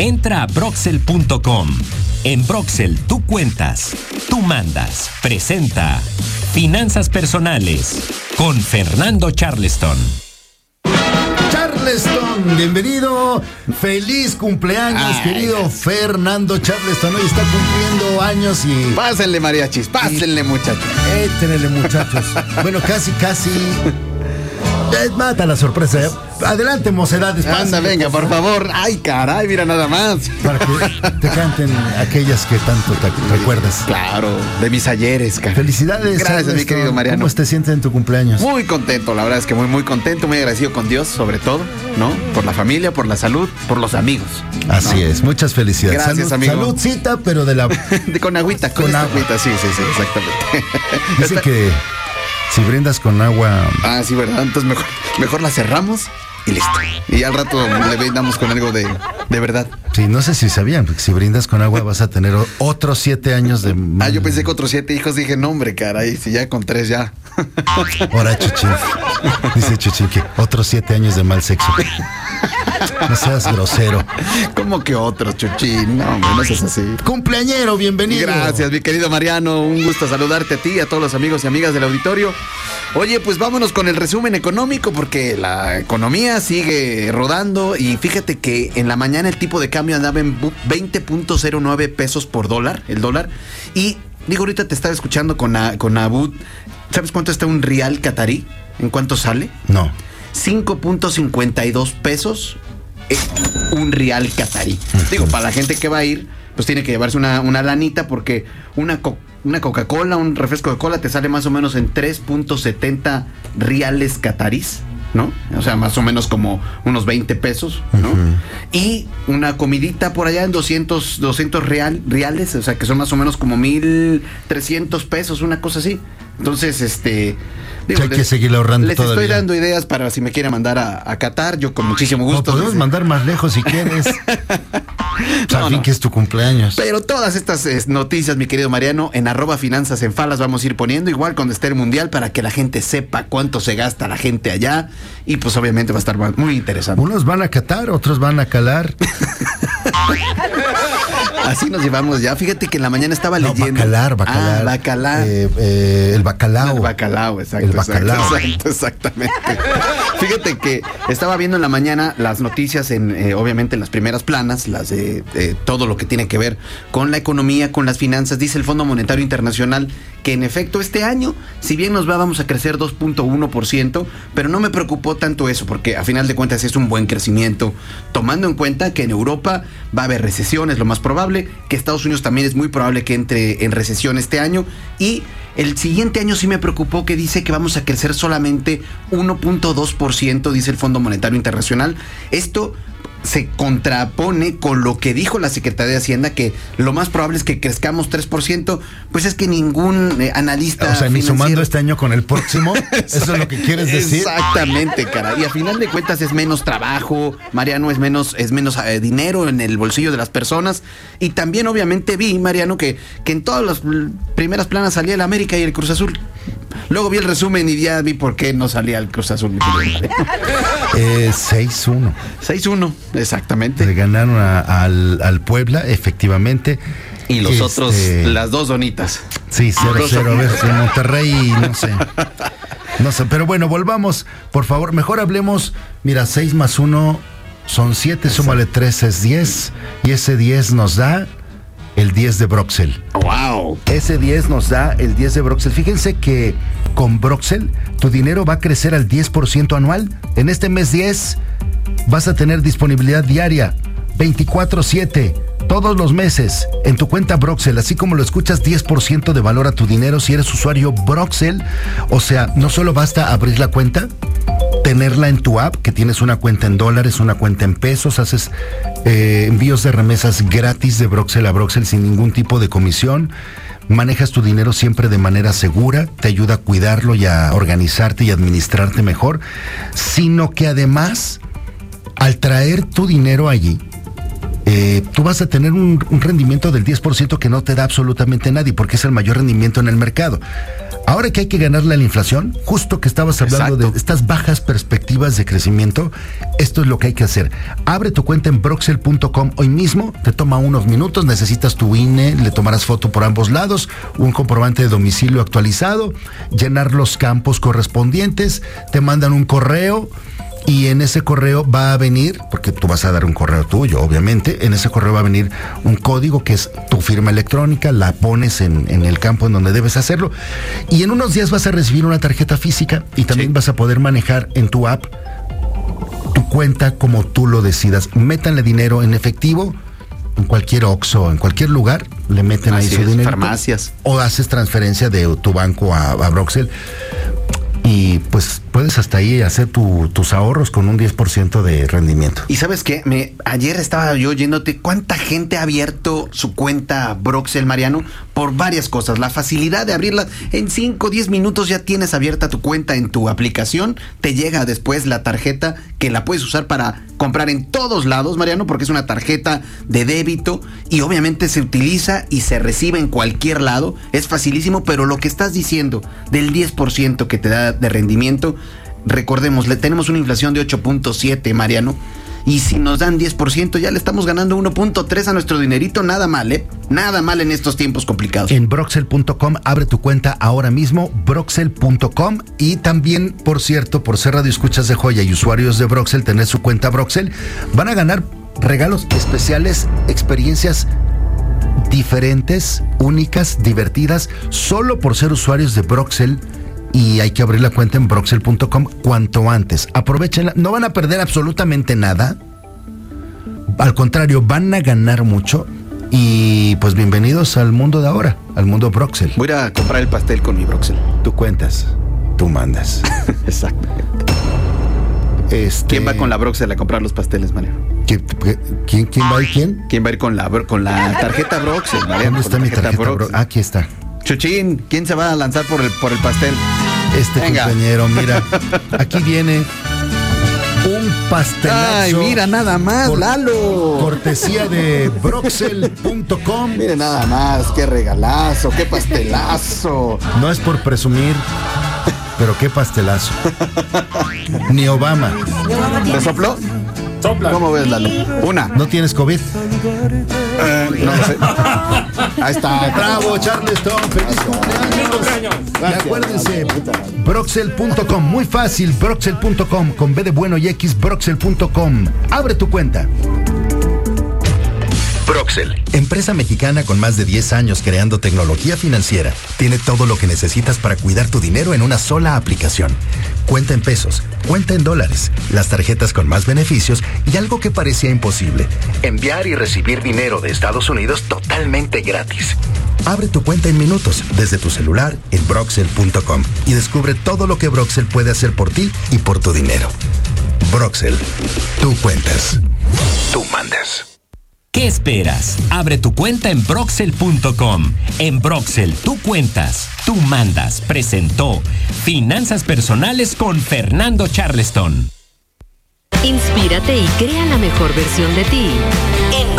Entra a broxel.com. En Broxel tú cuentas, tú mandas. Presenta Finanzas Personales con Fernando Charleston. Charleston, bienvenido. Feliz cumpleaños, Ay, querido Fernando Charleston. Hoy está cumpliendo años y. Pásenle, mariachis, pásenle, muchachos. Échenle, muchachos. bueno, casi, casi. Mata la sorpresa. ¿eh? Adelante, mocedades. Anda, venga, por favor. Ay, caray, mira nada más. Para que te canten aquellas que tanto te recuerdas. Claro, de mis ayeres, cara. Felicidades. Gracias, mi Charleston. querido Mariano. ¿Cómo te sientes en tu cumpleaños? Muy contento, la verdad es que muy, muy contento, muy agradecido con Dios, sobre todo, ¿no? Por la familia, por la salud, por los amigos. Así es, muchas felicidades. Gracias, Salud- amigo. Saludcita, pero de la. De, con agüita, con, Con esta agua. agüita, sí, sí, sí, exactamente. Dice que si brindas con agua. Ah, sí, ¿verdad? Entonces mejor, mejor la cerramos y listo. Y al rato le brindamos con algo de, de verdad. Sí, no sé si sabían, porque si brindas con agua vas a tener otros siete años de. Ah, yo pensé que otros siete hijos, dije, no, hombre, caray, si ya con tres ya. Ahora, Chuchín. Dice Chuchín que otros siete años de mal sexo. No seas grosero. ¿Cómo que otros, Chuchín? No, no seas así. Cumpleañero, bienvenido. Gracias, mi querido Mariano. Un gusto saludarte a ti y a todos los amigos y amigas del auditorio. Oye, pues vámonos con el resumen económico porque la economía sigue rodando y fíjate que en la mañana el tipo de cambio andaba en bu- 20.09 pesos por dólar, el dólar. Y digo, ahorita te estaba escuchando con, a- con Abud. ¿Sabes cuánto está un real catarí? ¿En cuánto sale? No. 5.52 pesos un real catarí. Digo, para la gente que va a ir, pues tiene que llevarse una, una lanita porque una, co- una Coca-Cola, un refresco de cola te sale más o menos en 3.70 reales catarís. ¿No? O sea, más o menos como unos 20 pesos, ¿no? Y una comidita por allá en 200, 200 real, reales, o sea, que son más o menos como 1.300 pesos, una cosa así. Entonces, este... Hay que seguirle ahorrando Les todavía. estoy dando ideas para si me quieren mandar a, a Qatar, yo con muchísimo No, gusto. podemos Desde- mandar más lejos si quieres. Pues, al No, fin no. que es tu cumpleaños. Pero todas estas noticias, mi querido Mariano, en arroba finanzas en falas vamos a ir poniendo igual cuando esté el mundial para que la gente sepa cuánto se gasta la gente allá y pues obviamente va a estar muy interesante. Unos van a catar, otros van a calar. Así nos llevamos ya. Fíjate que en la mañana estaba No, leyendo. bacalar, bacalar. Ah, bacalar. Eh, eh, el bacalao. El bacalao, exacto. El bacalao. Exacto, exacto, exactamente. Fíjate que estaba viendo en la mañana las noticias en, eh, obviamente, en las primeras planas, las de todo lo que tiene que ver con la economía, con las finanzas. Dice el Fondo Monetario Internacional que en efecto este año, si bien nos va, vamos a crecer 2.1%, pero no me preocupó tanto eso, porque a final de cuentas es un buen crecimiento, tomando en cuenta que en Europa va a haber recesión, es lo más probable, que Estados Unidos también es muy probable que entre en recesión este año, y el siguiente año sí me preocupó que dice que vamos a crecer solamente 1.2%, dice el Fondo Monetario Internacional. Esto se contrapone con lo que dijo la Secretaría de Hacienda, que lo más probable es que crezcamos 3%, pues es que ningún eh, analista... O sea, ni sumando este año con el próximo. Eso es lo que quieres decir. Exactamente, cara. Y a final de cuentas es menos trabajo, Mariano, es menos, es menos eh, dinero en el bolsillo de las personas. Y también, obviamente, vi, Mariano, que, que en todas las primeras planas salía el América y el Cruz Azul. Luego vi el resumen y ya vi por qué no salía el Cruz Azul. Eh, 6-1. 6-1, Le exactamente. ganaron a- al, al Puebla, efectivamente. Y los Este, otros, las dos donitas. Sí, 0-0. Dos A ver, en Monterrey, no sé. No sé, pero bueno, volvamos. Por favor, mejor hablemos. Mira, 6 más 1 son 7, súmale 3 es 10. Y ese 10 nos da el 10 de Broxel. ¡Wow! Ese 10 nos da el 10 de Broxel. Fíjense que con Broxel tu dinero va a crecer al 10% anual. En este mes 10 vas a tener disponibilidad diaria 24/7 todos los meses en tu cuenta Broxel, así como lo escuchas 10% de valor a tu dinero si eres usuario Broxel. O sea, no solo basta abrir la cuenta, tenerla en tu app, que tienes una cuenta en dólares, una cuenta en pesos, haces eh, envíos de remesas gratis de Broxel a Broxel sin ningún tipo de comisión. Manejas tu dinero siempre de manera segura, te ayuda a cuidarlo y a organizarte y administrarte mejor, sino que además, al traer tu dinero allí, eh, tú vas a tener un, un rendimiento del 10% que no te da absolutamente nadie, porque es el mayor rendimiento en el mercado. Ahora que hay que ganarle a la inflación, justo que estabas hablando Exacto. de estas bajas perspectivas de crecimiento, esto es lo que hay que hacer. Abre tu cuenta en broxel.com hoy mismo, te toma unos minutos, necesitas tu INE, le tomarás foto por ambos lados, un comprobante de domicilio actualizado, llenar los campos correspondientes, te mandan un correo. Y en ese correo va a venir, porque tú vas a dar un correo tuyo, obviamente, en ese correo va a venir un código que es tu firma electrónica, la pones en, en el campo en donde debes hacerlo, y en unos días vas a recibir una tarjeta física y también Sí. vas a poder manejar en tu app tu cuenta como tú lo decidas. Métanle dinero en efectivo, en cualquier OXXO, en cualquier lugar, le meten ahí Así su es, dinero. farmacias. O haces transferencia de tu banco a, a Broxel. Y pues puedes hasta ahí hacer tu- tus ahorros con un 10% de rendimiento. Y sabes qué, me, ayer estaba yo oyéndote cuánta gente ha abierto su cuenta Broxel Mariano por varias cosas. La facilidad de abrirla en 5 o 10 minutos ya tienes abierta tu cuenta en tu aplicación. Te llega después la tarjeta que la puedes usar para comprar en todos lados, Mariano, porque es una tarjeta de débito y obviamente se utiliza y se recibe en cualquier lado. Es facilísimo, pero lo que estás diciendo del 10% que te da de rendimiento, recordemos, le tenemos una inflación de 8.7, Mariano. Y si nos dan 10%, ya le estamos ganando 1.3 a nuestro dinerito. Nada mal, ¿eh? Nada mal en estos tiempos complicados. En broxel.com, abre tu cuenta ahora mismo, broxel.com. Y también, por cierto, por ser radio escuchas de joya y usuarios de Broxel, tener su cuenta Broxel, van a ganar regalos especiales, experiencias diferentes, únicas, divertidas, solo por ser usuarios de Broxel. Y hay que abrir la cuenta en broxel.com cuanto antes. Aprovechenla, no van a perder absolutamente nada. Al contrario, van a ganar mucho. Y pues bienvenidos al mundo de ahora, al mundo Broxel. Voy a ir a comprar el pastel con mi Broxel. Tú cuentas, tú mandas. Exacto. Este, ¿Quién va con la Broxel a comprar los pasteles, Mariano? ¿Quién, quién, quién va y quién? ¿Quién va a ir con la, con la tarjeta Broxel? ¿Dónde está mi tarjeta? Broxel. Bro? Aquí está. Chuchín, ¿quién se va a lanzar por el, por el pastel? Este Venga. compañero, mira, aquí viene un pastelazo. Ay, mira nada más, Cor- Lalo. Cortesía de broxel.com. Mire nada más, qué regalazo, qué pastelazo. No es por presumir, pero qué pastelazo. Ni Obama. ¿Te sopló? Sopla. ¿Cómo ves, Lalo? Una. ¿No tienes COVID? Eh, no lo sé. Ahí está. Bravo, Charleston. Feliz cumpleaños. cumpleaños. Y acuérdense, broxel.com, muy fácil, broxel.com, con B de bueno y X, broxel.com. Abre tu cuenta. Broxel, empresa mexicana con más de 10 años creando tecnología financiera, tiene todo lo que necesitas para cuidar tu dinero en una sola aplicación. Cuenta en pesos, cuenta en dólares, las tarjetas con más beneficios y algo que parecía imposible, enviar y recibir dinero de Estados Unidos totalmente gratis. Abre tu cuenta en minutos desde tu celular en broxel.com y descubre todo lo que Broxel puede hacer por ti y por tu dinero. Broxel, tú cuentas, tú mandas. ¿Qué esperas? Abre tu cuenta en broxel.com. En Broxel, tú cuentas, tú mandas. Presentó Finanzas Personales con Fernando Charleston. Inspírate y crea la mejor versión de ti.